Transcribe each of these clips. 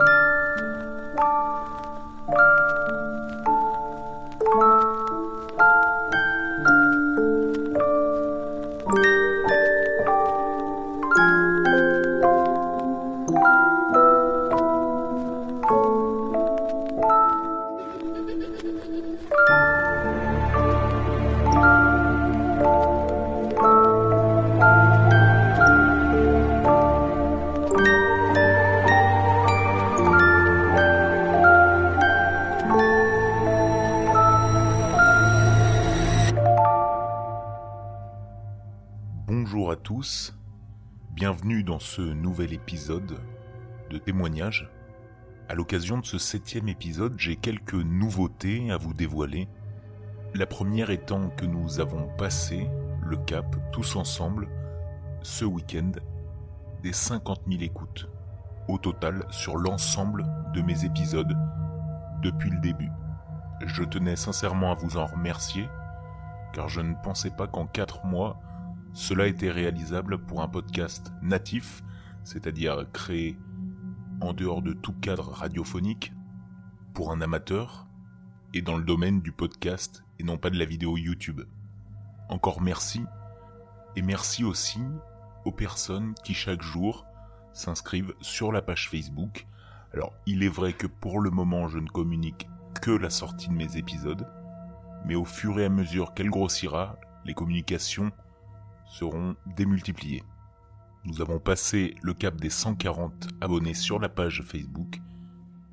Bye. Tous, bienvenue dans ce nouvel épisode de témoignage. À l'occasion de ce septième épisode, j'ai quelques nouveautés à vous dévoiler. La première étant que nous avons passé le cap tous ensemble ce week-end des 50 000 écoutes au total sur l'ensemble de mes épisodes depuis le début. Je tenais sincèrement à vous en remercier car je ne pensais pas qu'en 4 mois cela était réalisable pour un podcast natif, c'est-à-dire créé en dehors de tout cadre radiophonique, pour un amateur, et dans le domaine du podcast et non pas de la vidéo YouTube. Encore merci, et merci aussi aux personnes qui chaque jour s'inscrivent sur la page Facebook. Alors il est vrai que pour le moment je ne communique que la sortie de mes épisodes, mais au fur et à mesure qu'elle grossira, les communications seront démultipliés. Nous avons passé le cap des 140 abonnés sur la page Facebook,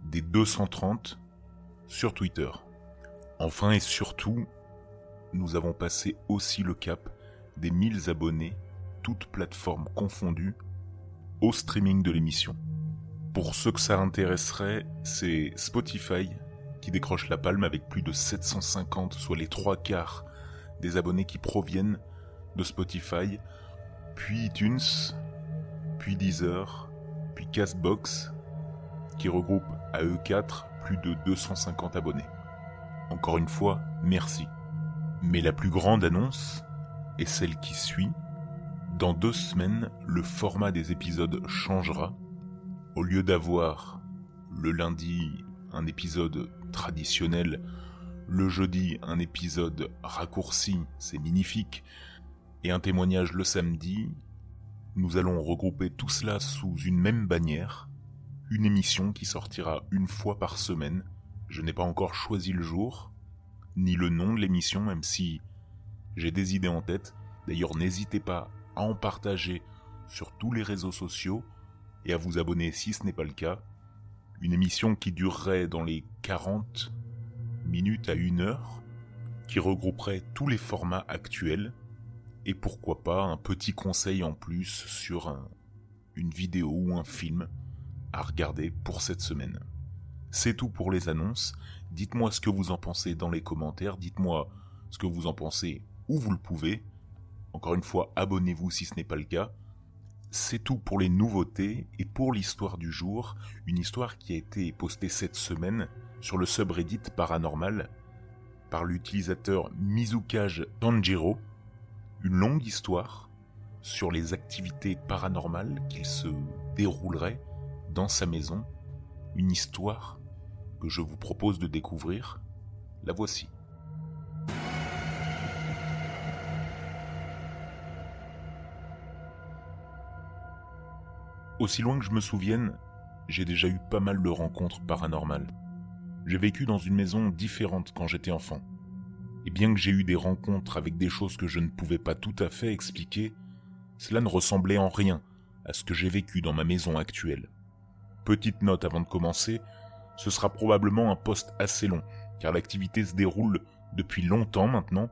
des 230 sur Twitter. Enfin et surtout, nous avons passé aussi le cap des 1000 abonnés, toutes plateformes confondues, au streaming de l'émission. Pour ceux que ça intéresserait, c'est Spotify qui décroche la palme avec plus de 750, soit les trois quarts des abonnés qui proviennent de Spotify, puis iTunes, puis Deezer, puis Castbox, qui regroupe à eux 4 plus de 250 abonnés. Encore une fois, merci. Mais la plus grande annonce est celle qui suit. Dans deux semaines, le format des épisodes changera. Au lieu d'avoir le lundi un épisode traditionnel, le jeudi un épisode raccourci, c'est magnifique, et un témoignage le samedi, nous allons regrouper tout cela sous une même bannière, une émission qui sortira une fois par semaine. Je n'ai pas encore choisi le jour, ni le nom de l'émission, même si j'ai des idées en tête. D'ailleurs, n'hésitez pas à en partager sur tous les réseaux sociaux et à vous abonner si ce n'est pas le cas. Une émission qui durerait dans les 40 minutes à une heure, qui regrouperait tous les formats actuels, et pourquoi pas un petit conseil en plus sur une vidéo ou un film à regarder pour cette semaine. C'est tout pour les annonces. Dites-moi ce que vous en pensez dans les commentaires. Dites-moi ce que vous en pensez où vous le pouvez. Encore une fois, abonnez-vous si ce n'est pas le cas. C'est tout pour les nouveautés et pour l'histoire du jour. Une histoire qui a été postée cette semaine sur le subreddit paranormal par l'utilisateur Mizukage Tanjiro une longue histoire sur les activités paranormales qu'il se déroulerait dans sa maison, une histoire que je vous propose de découvrir. La voici. Aussi loin que je me souvienne, j'ai déjà eu pas mal de rencontres paranormales. J'ai vécu dans une maison différente quand j'étais enfant. Et bien que j'ai eu des rencontres avec des choses que je ne pouvais pas tout à fait expliquer, cela ne ressemblait en rien à ce que j'ai vécu dans ma maison actuelle. Petite note avant de commencer, ce sera probablement un poste assez long, car l'activité se déroule depuis longtemps maintenant,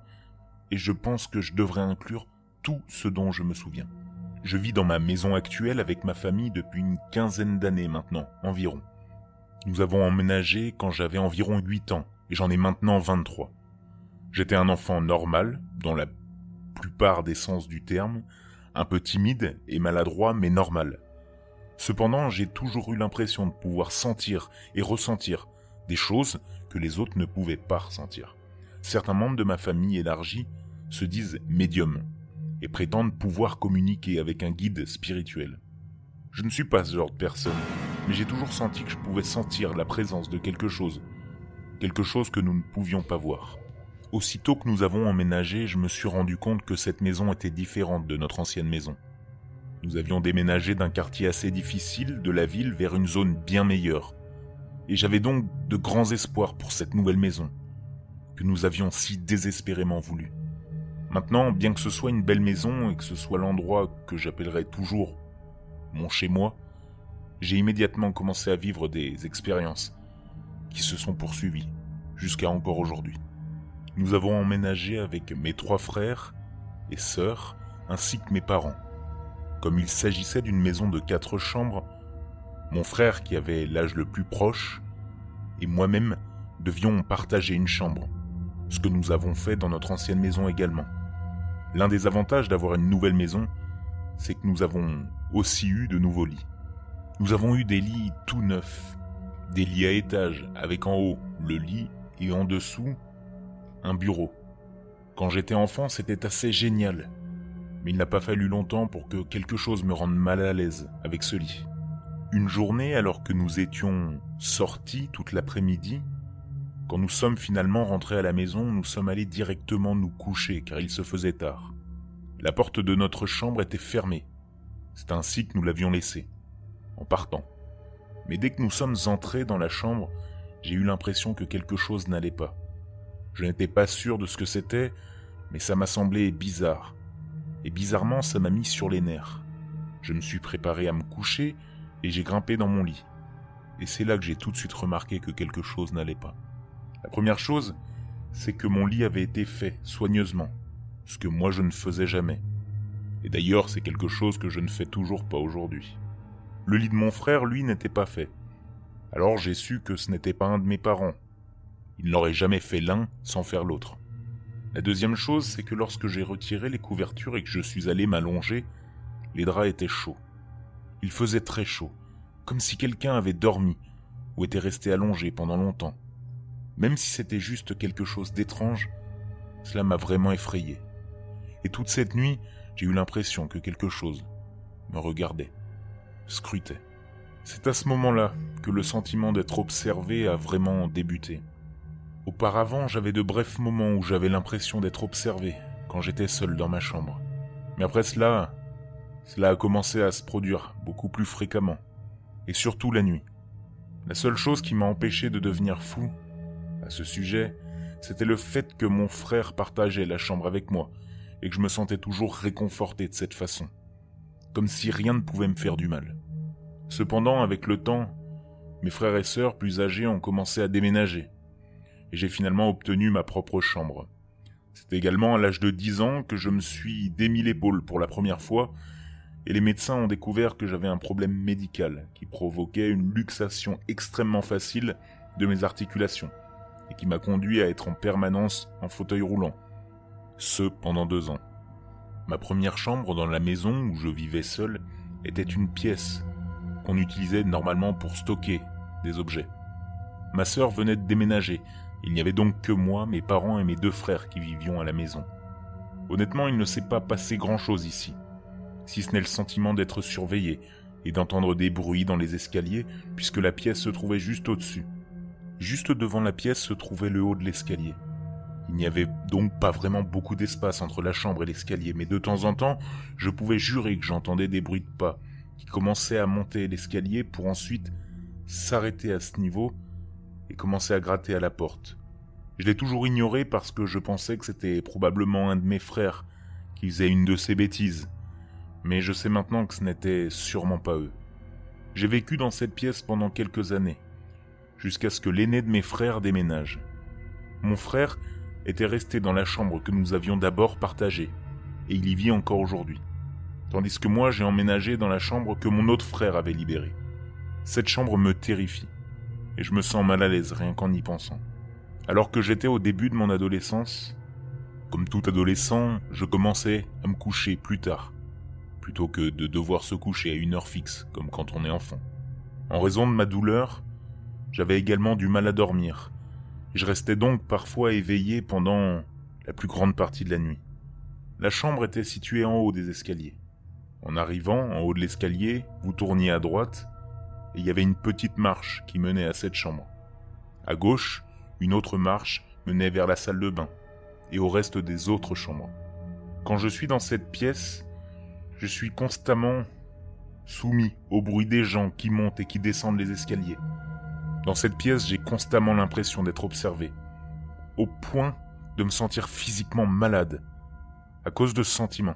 et je pense que je devrais inclure tout ce dont je me souviens. Je vis dans ma maison actuelle avec ma famille depuis une quinzaine d'années maintenant, environ. Nous avons emménagé quand j'avais environ 8 ans, et j'en ai maintenant 23. J'étais un enfant normal, dans la plupart des sens du terme, un peu timide et maladroit, mais normal. Cependant, j'ai toujours eu l'impression de pouvoir sentir et ressentir des choses que les autres ne pouvaient pas ressentir. Certains membres de ma famille élargie se disent médiums et prétendent pouvoir communiquer avec un guide spirituel. Je ne suis pas ce genre de personne, mais j'ai toujours senti que je pouvais sentir la présence de quelque chose, quelque chose que nous ne pouvions pas voir. Aussitôt que nous avons emménagé, je me suis rendu compte que cette maison était différente de notre ancienne maison. Nous avions déménagé d'un quartier assez difficile de la ville vers une zone bien meilleure, et j'avais donc de grands espoirs pour cette nouvelle maison, que nous avions si désespérément voulu. Maintenant, bien que ce soit une belle maison et que ce soit l'endroit que j'appellerai toujours mon chez-moi, j'ai immédiatement commencé à vivre des expériences qui se sont poursuivies jusqu'à encore aujourd'hui. Nous avons emménagé avec mes trois frères et sœurs ainsi que mes parents. Comme il s'agissait d'une maison de quatre chambres, mon frère qui avait l'âge le plus proche et moi-même devions partager une chambre, ce que nous avons fait dans notre ancienne maison également. L'un des avantages d'avoir une nouvelle maison, c'est que nous avons aussi eu de nouveaux lits. Nous avons eu des lits tout neufs, des lits à étage avec en haut le lit et en dessous un bureau. Quand j'étais enfant, c'était assez génial, mais il n'a pas fallu longtemps pour que quelque chose me rende mal à l'aise avec ce lit. Une journée, alors que nous étions sortis toute l'après-midi, quand nous sommes finalement rentrés à la maison, nous sommes allés directement nous coucher car il se faisait tard. La porte de notre chambre était fermée. C'est ainsi que nous l'avions laissée, en partant. Mais dès que nous sommes entrés dans la chambre, j'ai eu l'impression que quelque chose n'allait pas. Je n'étais pas sûr de ce que c'était, mais ça m'a semblé bizarre. Et bizarrement, ça m'a mis sur les nerfs. Je me suis préparé à me coucher et j'ai grimpé dans mon lit. Et c'est là que j'ai tout de suite remarqué que quelque chose n'allait pas. La première chose, c'est que mon lit avait été fait soigneusement, ce que moi je ne faisais jamais. Et d'ailleurs, c'est quelque chose que je ne fais toujours pas aujourd'hui. Le lit de mon frère, lui, n'était pas fait. Alors j'ai su que ce n'était pas un de mes parents. Il n'aurait jamais fait l'un sans faire l'autre. La deuxième chose, c'est que lorsque j'ai retiré les couvertures et que je suis allé m'allonger, les draps étaient chauds. Il faisait très chaud, comme si quelqu'un avait dormi ou était resté allongé pendant longtemps. Même si c'était juste quelque chose d'étrange, cela m'a vraiment effrayé. Et toute cette nuit, j'ai eu l'impression que quelque chose me regardait, scrutait. C'est à ce moment-là que le sentiment d'être observé a vraiment débuté. Auparavant, j'avais de brefs moments où j'avais l'impression d'être observé quand j'étais seul dans ma chambre. Mais après cela, cela a commencé à se produire beaucoup plus fréquemment, et surtout la nuit. La seule chose qui m'a empêché de devenir fou, à ce sujet, c'était le fait que mon frère partageait la chambre avec moi et que je me sentais toujours réconforté de cette façon, comme si rien ne pouvait me faire du mal. Cependant, avec le temps, mes frères et sœurs plus âgés ont commencé à déménager, et j'ai finalement obtenu ma propre chambre. C'est également à l'âge de 10 ans que je me suis démis l'épaule pour la première fois, et les médecins ont découvert que j'avais un problème médical qui provoquait une luxation extrêmement facile de mes articulations et qui m'a conduit à être en permanence en fauteuil roulant. Ce pendant deux ans. Ma première chambre dans la maison où je vivais seul était une pièce qu'on utilisait normalement pour stocker des objets. Ma sœur venait de déménager, il n'y avait donc que moi, mes parents et mes deux frères qui vivions à la maison. Honnêtement, il ne s'est pas passé grand-chose ici, si ce n'est le sentiment d'être surveillé et d'entendre des bruits dans les escaliers, puisque la pièce se trouvait juste au-dessus. Juste devant la pièce se trouvait le haut de l'escalier. Il n'y avait donc pas vraiment beaucoup d'espace entre la chambre et l'escalier, mais de temps en temps, je pouvais jurer que j'entendais des bruits de pas qui commençaient à monter l'escalier pour ensuite s'arrêter à ce niveau et commencer à gratter à la porte. Je l'ai toujours ignoré parce que je pensais que c'était probablement un de mes frères qui faisait une de ces bêtises, mais je sais maintenant que ce n'était sûrement pas eux. J'ai vécu dans cette pièce pendant quelques années, jusqu'à ce que l'aîné de mes frères déménage. Mon frère était resté dans la chambre que nous avions d'abord partagée, et il y vit encore aujourd'hui. Tandis que moi j'ai emménagé dans la chambre que mon autre frère avait libérée. Cette chambre me terrifie, et je me sens mal à l'aise rien qu'en y pensant. Alors que j'étais au début de mon adolescence, comme tout adolescent, je commençais à me coucher plus tard, plutôt que de devoir se coucher à une heure fixe, comme quand on est enfant. En raison de ma douleur, j'avais également du mal à dormir, et je restais donc parfois éveillé pendant la plus grande partie de la nuit. La chambre était située en haut des escaliers. En arrivant en haut de l'escalier, vous tourniez à droite, et il y avait une petite marche qui menait à cette chambre. À gauche, une autre marche menait vers la salle de bain et au reste des autres chambres. Quand je suis dans cette pièce, je suis constamment soumis au bruit des gens qui montent et qui descendent les escaliers. Dans cette pièce, j'ai constamment l'impression d'être observé, au point de me sentir physiquement malade, à cause de ce sentiment.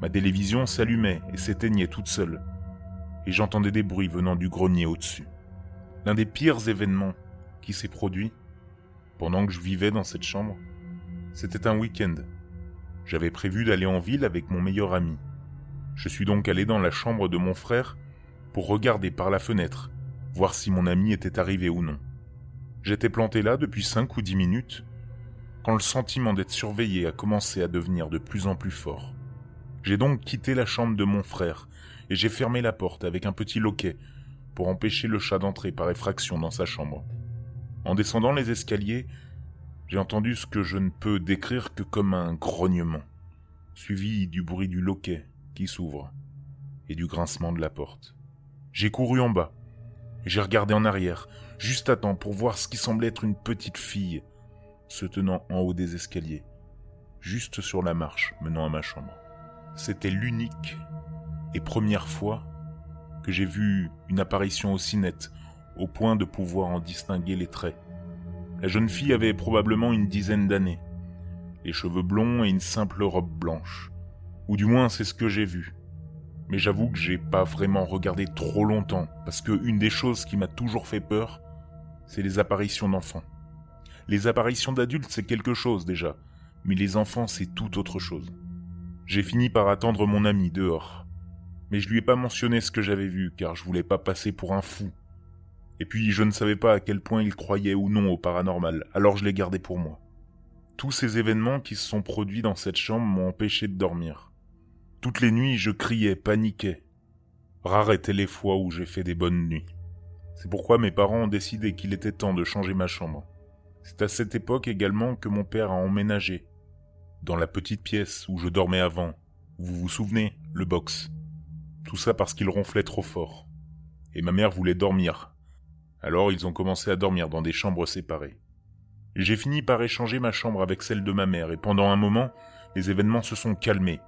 Ma télévision s'allumait et s'éteignait toute seule, et j'entendais des bruits venant du grenier au-dessus. L'un des pires événements qui s'est produit pendant que je vivais dans cette chambre, c'était un week-end. J'avais prévu d'aller en ville avec mon meilleur ami. Je suis donc allé dans la chambre de mon frère pour regarder par la fenêtre, voir si mon ami était arrivé ou non. J'étais planté là depuis cinq ou dix minutes, quand le sentiment d'être surveillé a commencé à devenir de plus en plus fort. J'ai donc quitté la chambre de mon frère et j'ai fermé la porte avec un petit loquet pour empêcher le chat d'entrer par effraction dans sa chambre. En descendant les escaliers, j'ai entendu ce que je ne peux décrire que comme un grognement, suivi du bruit du loquet qui s'ouvre et du grincement de la porte. J'ai couru en bas j'ai regardé en arrière, juste à temps pour voir ce qui semblait être une petite fille se tenant en haut des escaliers, juste sur la marche menant à ma chambre. C'était l'unique et première fois que j'ai vu une apparition aussi nette, au point de pouvoir en distinguer les traits. La jeune fille avait probablement une dizaine d'années, les cheveux blonds et une simple robe blanche. Ou du moins c'est ce que j'ai vu. Mais j'avoue que j'ai pas vraiment regardé trop longtemps, parce que une des choses qui m'a toujours fait peur, c'est les apparitions d'enfants. Les apparitions d'adultes c'est quelque chose déjà, mais les enfants c'est tout autre chose. J'ai fini par attendre mon ami dehors. Mais je lui ai pas mentionné ce que j'avais vu, car je voulais pas passer pour un fou. Et puis je ne savais pas à quel point il croyait ou non au paranormal, alors je l'ai gardé pour moi. Tous ces événements qui se sont produits dans cette chambre m'ont empêché de dormir. Toutes les nuits, je criais, paniquais. Rares étaient les fois où j'ai fait des bonnes nuits. C'est pourquoi mes parents ont décidé qu'il était temps de changer ma chambre. C'est à cette époque également que mon père a emménagé. Dans la petite pièce où je dormais avant. Vous vous souvenez, le box? Tout ça parce qu'il ronflait trop fort. Et ma mère voulait dormir. Alors ils ont commencé à dormir dans des chambres séparées. J'ai fini par échanger ma chambre avec celle de ma mère et pendant un moment, les événements se sont calmés.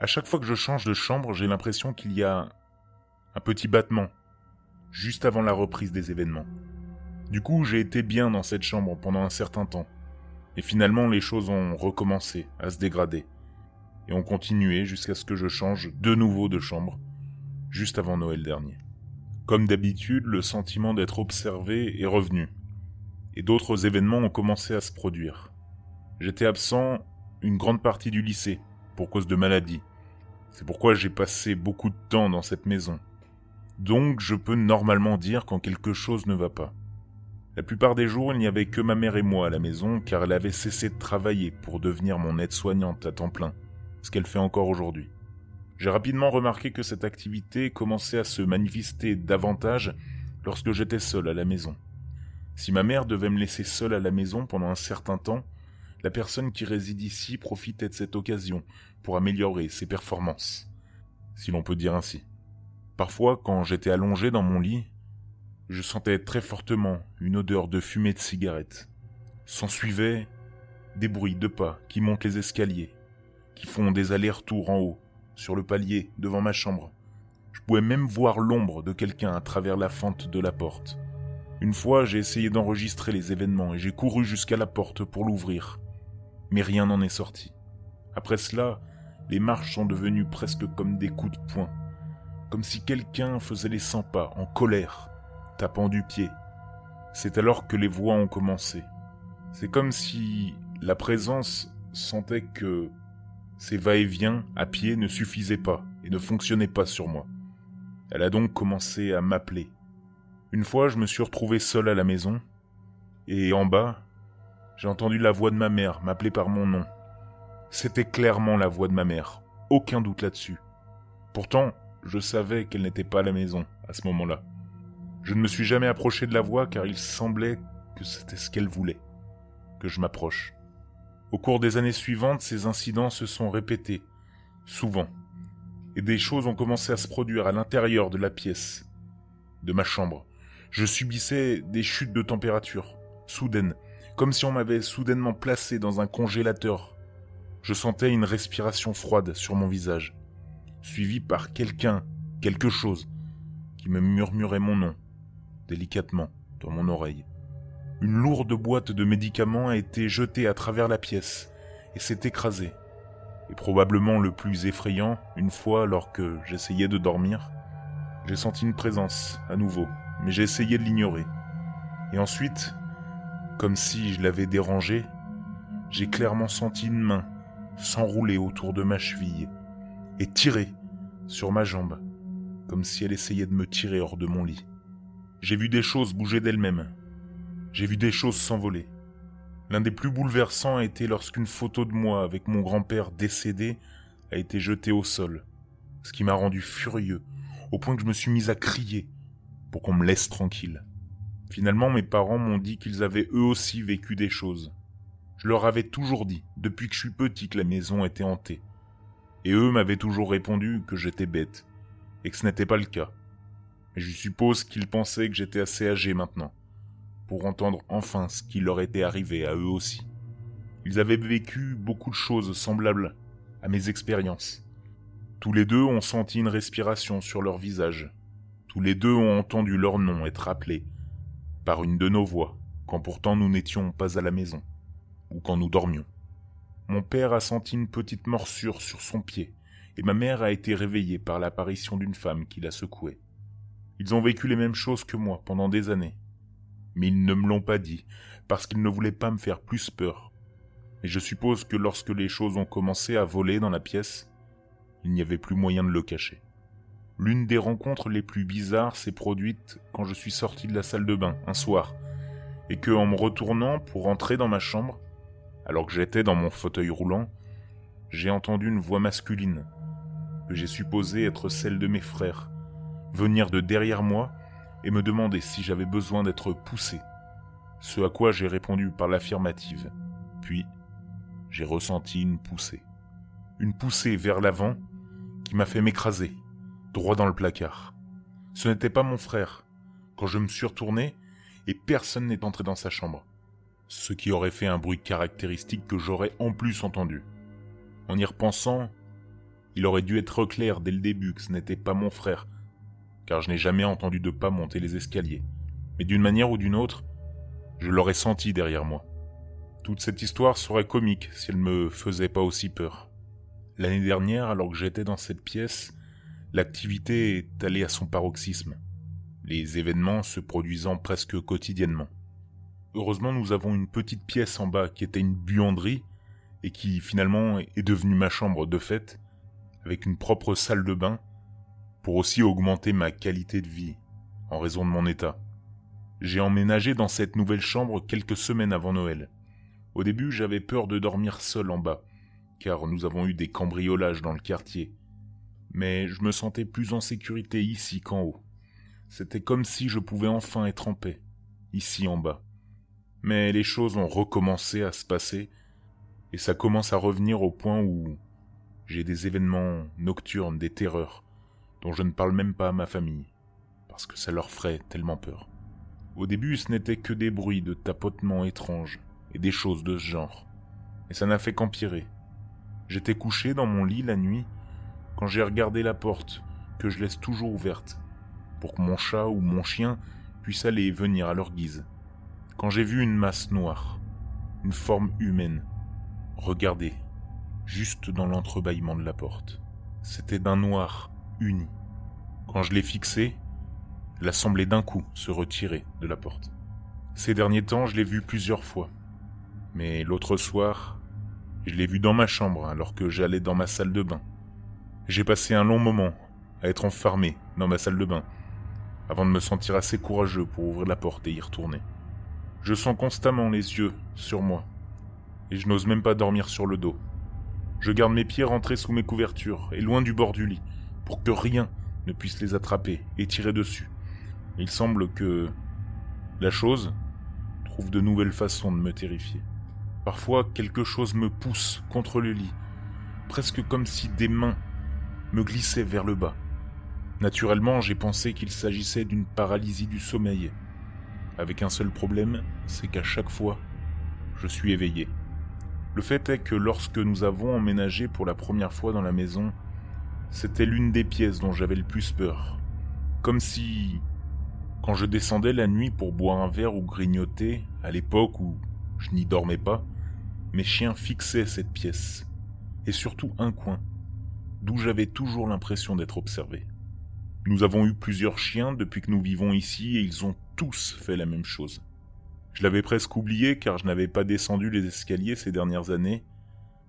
À chaque fois que je change de chambre, j'ai l'impression qu'il y a un petit battement, juste avant la reprise des événements. Du coup, j'ai été bien dans cette chambre pendant un certain temps. Et finalement, les choses ont recommencé à se dégrader. Et ont continué jusqu'à ce que je change de nouveau de chambre, juste avant Noël dernier. Comme d'habitude, le sentiment d'être observé est revenu. Et d'autres événements ont commencé à se produire. J'étais absent une grande partie du lycée, pour cause de maladie. C'est pourquoi j'ai passé beaucoup de temps dans cette maison. Donc je peux normalement dire quand quelque chose ne va pas. La plupart des jours, il n'y avait que ma mère et moi à la maison car elle avait cessé de travailler pour devenir mon aide-soignante à temps plein, qu'elle fait encore aujourd'hui. J'ai rapidement remarqué que cette activité commençait à se manifester davantage lorsque j'étais seul à la maison. Si ma mère devait me laisser seul à la maison pendant un certain temps, la personne qui réside ici profitait de cette occasion pour améliorer ses performances, si l'on peut dire ainsi. Parfois, quand j'étais allongé dans mon lit, je sentais très fortement une odeur de fumée de cigarette. S'ensuivaient des bruits de pas qui montent les escaliers, qui font des allers-retours en haut, sur le palier, devant ma chambre. Je pouvais même voir l'ombre de quelqu'un à travers la fente de la porte. Une fois, j'ai essayé d'enregistrer les événements et j'ai couru jusqu'à la porte pour l'ouvrir. Mais rien n'en est sorti. Après cela, les marches sont devenues presque comme des coups de poing, comme si quelqu'un faisait les cent pas en colère, tapant du pied. C'est alors que les voix ont commencé. C'est comme si la présence sentait que ces va-et-vient à pied ne suffisaient pas et ne fonctionnaient pas sur moi. Elle a donc commencé à m'appeler. Une fois, je me suis retrouvé seul à la maison, et en bas, j'ai entendu la voix de ma mère m'appeler par mon nom. C'était clairement la voix de ma mère, aucun doute là-dessus. Pourtant, je savais qu'elle n'était pas à la maison à ce moment-là. Je ne me suis jamais approché de la voix car il semblait que c'était ce qu'elle voulait, que je m'approche. Au cours des années suivantes, ces incidents se sont répétés, souvent, et des choses ont commencé à se produire à l'intérieur de la pièce, de ma chambre. Je subissais des chutes de température, soudaines, comme si on m'avait soudainement placé dans un congélateur. Je sentais une respiration froide sur mon visage, suivie par quelqu'un, quelque chose, qui me murmurait mon nom, délicatement, dans mon oreille. Une lourde boîte de médicaments a été jetée à travers la pièce et s'est écrasée. Et probablement le plus effrayant, une fois, alors que j'essayais de dormir, j'ai senti une présence, à nouveau, mais j'ai essayé de l'ignorer. Et ensuite, comme si je l'avais dérangé, j'ai clairement senti une main s'enrouler autour de ma cheville et tirer sur ma jambe, comme si elle essayait de me tirer hors de mon lit. J'ai vu des choses bouger d'elles-mêmes. J'ai vu des choses s'envoler. L'un des plus bouleversants a été lorsqu'une photo de moi avec mon grand-père décédé a été jetée au sol, ce qui m'a rendu furieux, au point que je me suis mis à crier pour qu'on me laisse tranquille. Finalement, mes parents m'ont dit qu'ils avaient eux aussi vécu des choses. Je leur avais toujours dit, depuis que je suis petit, que la maison était hantée. Et eux m'avaient toujours répondu que j'étais bête, et que ce n'était pas le cas. Mais je suppose qu'ils pensaient que j'étais assez âgé maintenant, pour entendre enfin ce qui leur était arrivé à eux aussi. Ils avaient vécu beaucoup de choses semblables à mes expériences. Tous les deux ont senti une respiration sur leur visage. Tous les deux ont entendu leur nom être appelé par une de nos voix, quand pourtant nous n'étions pas à la maison, ou quand nous dormions. Mon père a senti une petite morsure sur son pied, et ma mère a été réveillée par l'apparition d'une femme qui la secouait. Ils ont vécu les mêmes choses que moi pendant des années, mais ils ne me l'ont pas dit, parce qu'ils ne voulaient pas me faire plus peur. Et je suppose que lorsque les choses ont commencé à voler dans la pièce, il n'y avait plus moyen de le cacher. L'une des rencontres les plus bizarres s'est produite quand je suis sorti de la salle de bain un soir, et que en me retournant pour entrer dans ma chambre, alors que j'étais dans mon fauteuil roulant, j'ai entendu une voix masculine, que j'ai supposée être celle de mes frères, venir de derrière moi et me demander si j'avais besoin d'être poussé. Ce à quoi j'ai répondu par l'affirmative. Puis, j'ai ressenti une poussée. Une poussée vers l'avant qui m'a fait m'écraser droit dans le placard. Ce n'était pas mon frère. Quand je me suis retourné, et personne n'est entré dans sa chambre. Ce qui aurait fait un bruit caractéristique que j'aurais en plus entendu. En y repensant, il aurait dû être clair dès le début que ce n'était pas mon frère, car je n'ai jamais entendu de pas monter les escaliers. Mais d'une manière ou d'une autre, je l'aurais senti derrière moi. Toute cette histoire serait comique si elle me faisait pas aussi peur. L'année dernière, alors que j'étais dans cette pièce, l'activité est allée à son paroxysme, les événements se produisant presque quotidiennement. Heureusement, nous avons une petite pièce en bas qui était une buanderie et qui finalement est devenue ma chambre de fête, avec une propre salle de bain, pour aussi augmenter ma qualité de vie, en raison de mon état. J'ai emménagé dans cette nouvelle chambre quelques semaines avant Noël. Au début, j'avais peur de dormir seul en bas, car nous avons eu des cambriolages dans le quartier, mais je me sentais plus en sécurité ici qu'en haut. C'était comme si je pouvais enfin être en paix, ici en bas. Mais les choses ont recommencé à se passer, et ça commence à revenir au point où j'ai des événements nocturnes, des terreurs, dont je ne parle même pas à ma famille, parce que ça leur ferait tellement peur. Au début, ce n'était que des bruits de tapotements étranges, et des choses de ce genre, et ça n'a fait qu'empirer. J'étais couché dans mon lit la nuit, quand j'ai regardé la porte, que je laisse toujours ouverte, pour que mon chat ou mon chien puisse aller et venir à leur guise. Quand j'ai vu une masse noire, une forme humaine, regarder, juste dans l'entrebâillement de la porte. C'était d'un noir Quand je l'ai fixé, elle a semblé d'un coup se retirer de la porte. Ces derniers temps, je l'ai vu plusieurs fois. Mais l'autre soir, je l'ai vu dans ma chambre alors que j'allais dans ma salle de bain. J'ai passé un long moment à être enfermé dans ma salle de bain, avant de me sentir assez courageux pour ouvrir la porte et y retourner. Je sens constamment les yeux sur moi, et je n'ose même pas dormir sur le dos. Je garde mes pieds rentrés sous mes couvertures et loin du bord du lit, pour que rien ne puisse les attraper et tirer dessus. Il semble que la chose trouve de nouvelles façons de me terrifier. Parfois, quelque chose me pousse contre le lit, presque comme si des mains me glissait vers le bas. Naturellement, j'ai pensé qu'il s'agissait d'une paralysie du sommeil, avec un seul problème, c'est qu'à chaque fois, je suis éveillé. Le fait est que lorsque nous avons emménagé pour la première fois dans la maison, c'était l'une des pièces dont j'avais le plus peur. Comme si, quand je descendais la nuit pour boire un verre ou grignoter, à l'époque où je n'y dormais pas, mes chiens fixaient cette pièce, et surtout un coin, d'où j'avais toujours l'impression d'être observé. Nous avons eu plusieurs chiens depuis que nous vivons ici et ils ont tous fait la même chose. Je l'avais presque oublié car je n'avais pas descendu les escaliers ces dernières années,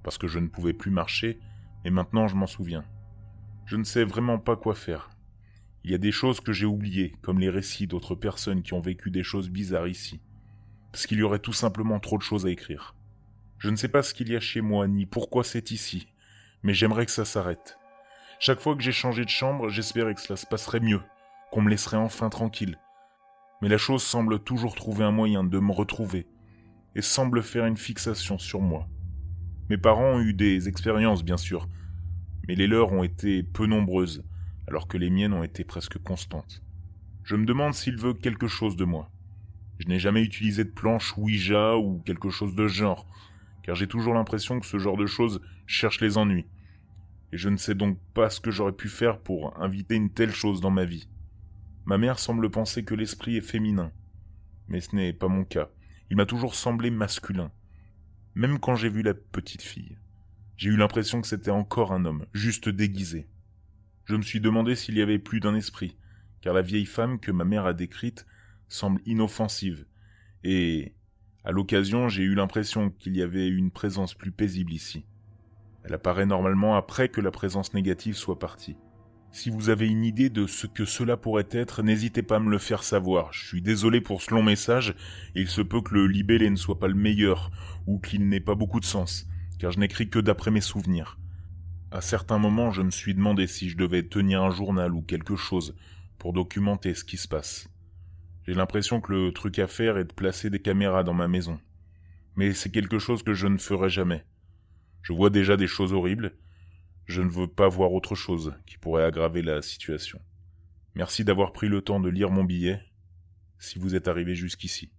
parce que je ne pouvais plus marcher, et maintenant je m'en souviens. Je ne sais vraiment pas quoi faire. Il y a des choses que j'ai oubliées, comme les récits d'autres personnes qui ont vécu des choses bizarres ici, parce qu'il y aurait tout simplement trop de choses à écrire. Je ne sais pas ce qu'il y a chez moi, ni pourquoi c'est ici, mais j'aimerais que ça s'arrête. Chaque fois que j'ai changé de chambre, j'espérais que cela se passerait mieux, qu'on me laisserait enfin tranquille. Mais la chose semble toujours trouver un moyen de me retrouver, et semble faire une fixation sur moi. Mes parents ont eu des expériences, bien sûr, mais les leurs ont été peu nombreuses, alors que les miennes ont été presque constantes. Je me demande s'il veut quelque chose de moi. Je n'ai jamais utilisé de planche Ouija ou quelque chose de genre, car j'ai toujours l'impression que ce genre de choses cherche les ennuis. Et je ne sais donc pas ce que j'aurais pu faire pour inviter une telle chose dans ma vie. Ma mère semble penser que l'esprit est féminin. Mais ce n'est pas mon cas. Il m'a toujours semblé masculin. Même quand j'ai vu la petite fille. J'ai eu l'impression que c'était encore un homme, juste déguisé. Je me suis demandé s'il y avait plus d'un esprit, car la vieille femme que ma mère a décrite semble inoffensive, et à l'occasion, j'ai eu l'impression qu'il y avait une présence plus paisible ici. Elle apparaît normalement après que la présence négative soit partie. Si vous avez une idée de ce que cela pourrait être, n'hésitez pas à me le faire savoir. Je suis désolé pour ce long message, il se peut que le libellé ne soit pas le meilleur, ou qu'il n'ait pas beaucoup de sens, car je n'écris que d'après mes souvenirs. À certains moments, je me suis demandé si je devais tenir un journal ou quelque chose pour documenter ce qui se passe. J'ai l'impression que le truc à faire est de placer des caméras dans ma maison. Mais c'est quelque chose que je ne ferai jamais. Je vois déjà des choses horribles. Je ne veux pas voir autre chose qui pourrait aggraver la situation. Merci d'avoir pris le temps de lire mon billet, si vous êtes arrivé jusqu'ici.